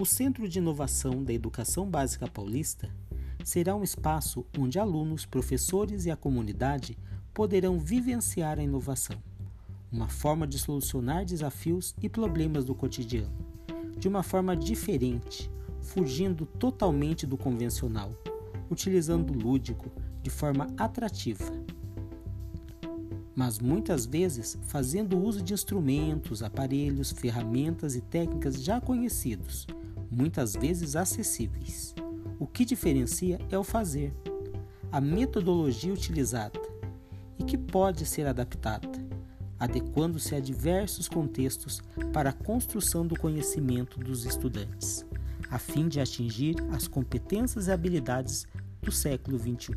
O Centro de Inovação da Educação Básica Paulista será um espaço onde alunos, professores e a comunidade poderão vivenciar a inovação, uma forma de solucionar desafios e problemas do cotidiano, de uma forma diferente, fugindo totalmente do convencional, utilizando o lúdico de forma atrativa. Mas muitas vezes fazendo uso de instrumentos, aparelhos, ferramentas e técnicas já conhecidos muitas vezes acessíveis. O que diferencia é o fazer, a metodologia utilizada e que pode ser adaptada, adequando-se a diversos contextos para a construção do conhecimento dos estudantes, a fim de atingir as competências e habilidades do século XXI.